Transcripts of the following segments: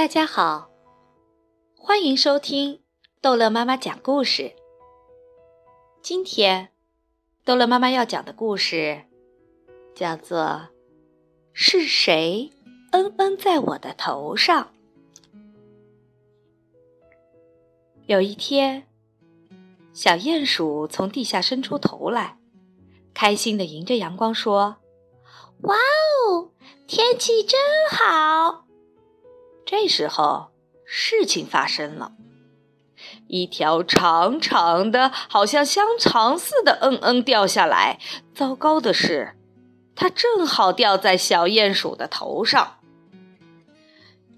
大家好，欢迎收听逗乐妈妈讲故事。今天，逗乐妈妈要讲的故事叫做《是谁嗯嗯在我的头上》。有一天，小鼹鼠从地下伸出头来，开心的迎着阳光说：“哇哦，天气真好！”这时候，事情发生了，一条长长的、好像香肠似的“嗯嗯”掉下来。糟糕的是，它正好掉在小鼹鼠的头上。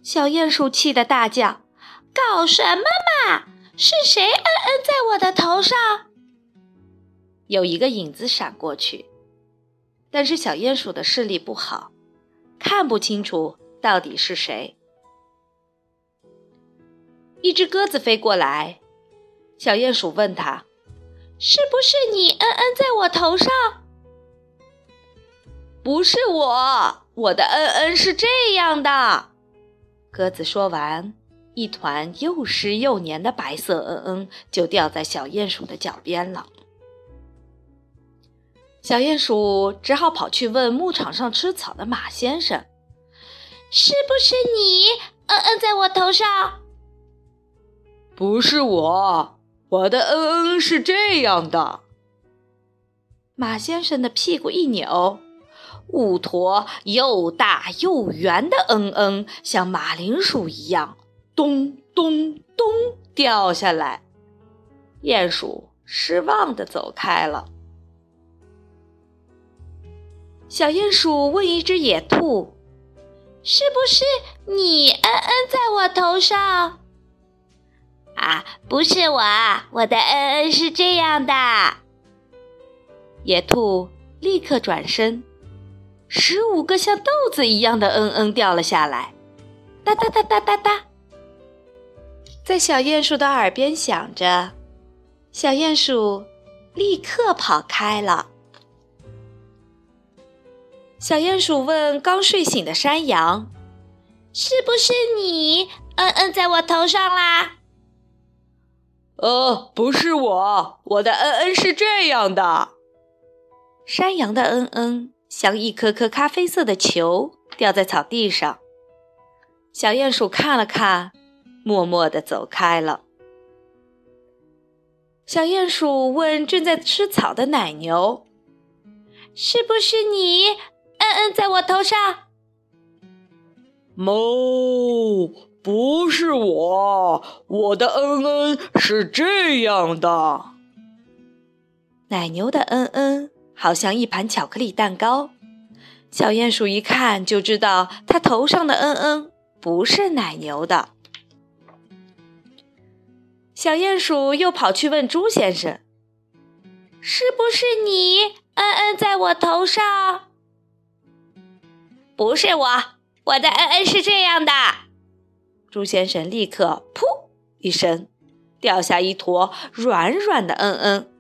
小鼹鼠气得大叫：“搞什么嘛！是谁嗯嗯在我的头上？”有一个影子闪过去，但是小鼹鼠的视力不好，看不清楚到底是谁。一只鸽子飞过来，小鼹鼠问他：“是不是你嗯嗯在我头上？”“不是我，我的嗯嗯是这样的。”鸽子说完，一团又湿又黏的白色嗯嗯就掉在小鼹鼠的脚边了。小鼹鼠只好跑去问牧场上吃草的马先生：“是不是你嗯嗯在我头上？”不是我，我的嗯嗯是这样的。马先生的屁股一扭，五坨又大又圆的嗯嗯，像马铃薯一样，咚咚咚掉下来。鼹鼠失望的走开了。小鼹鼠问一只野兔：“是不是你嗯嗯在我头上？”不是我，我的嗯嗯是这样的。野兔立刻转身，十五个像豆子一样的嗯嗯掉了下来，哒哒哒哒哒哒，在小鼹鼠的耳边响着。小鼹鼠立刻跑开了。小鼹鼠问刚睡醒的山羊：“是不是你嗯嗯在我头上啦？”呃，不是我，我的嗯嗯是这样的。山羊的嗯嗯像一颗颗咖啡色的球掉在草地上。小鼹鼠看了看，默默地走开了。小鼹鼠问正在吃草的奶牛：“是不是你嗯嗯在我头上？”哞。不是我，我的嗯嗯是这样的。奶牛的嗯嗯好像一盘巧克力蛋糕。小鼹鼠一看就知道，它头上的嗯嗯不是奶牛的。小鼹鼠又跑去问猪先生：“是不是你嗯嗯在我头上？”“不是我，我的嗯嗯是这样的。”猪先生立刻“噗”一声，掉下一坨软软的嗯嗯。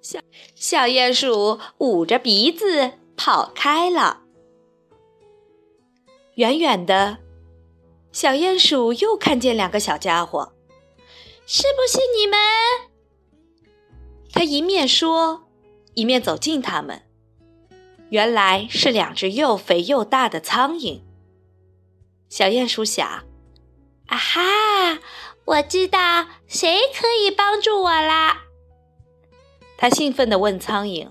小小鼹鼠捂着鼻子跑开了。远远的，小鼹鼠又看见两个小家伙，“是不是你们？”他一面说，一面走近他们。原来是两只又肥又大的苍蝇。小鼹鼠想。啊哈！我知道谁可以帮助我啦！他兴奋地问苍蝇：“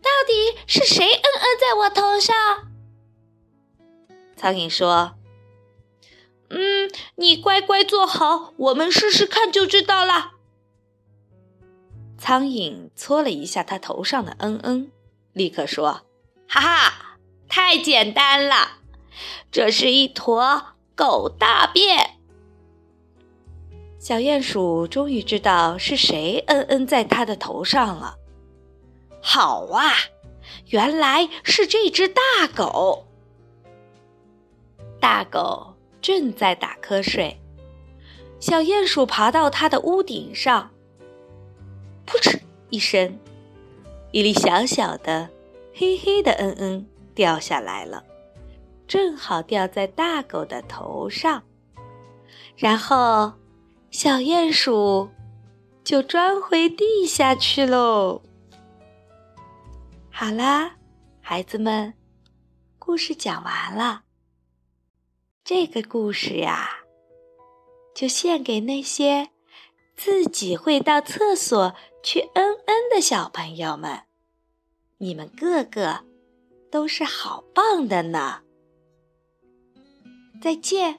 到底是谁嗯嗯在我头上？”苍蝇说：“嗯，你乖乖坐好，我们试试看就知道了。”苍蝇搓了一下他头上的嗯嗯，立刻说：“哈哈，太简单了，这是一坨。”狗大便，小鼹鼠终于知道是谁嗯嗯在它的头上了。好啊，原来是这只大狗。大狗正在打瞌睡，小鼹鼠爬到它的屋顶上，扑哧一声，一粒小小的、黑黑的嗯嗯掉下来了。正好掉在大狗的头上。然后小鼹鼠就钻回地下去喽。好啦，孩子们，故事讲完了。这个故事呀，就献给那些自己会到厕所去嗯嗯的小朋友们。你们个个都是好棒的呢！再见。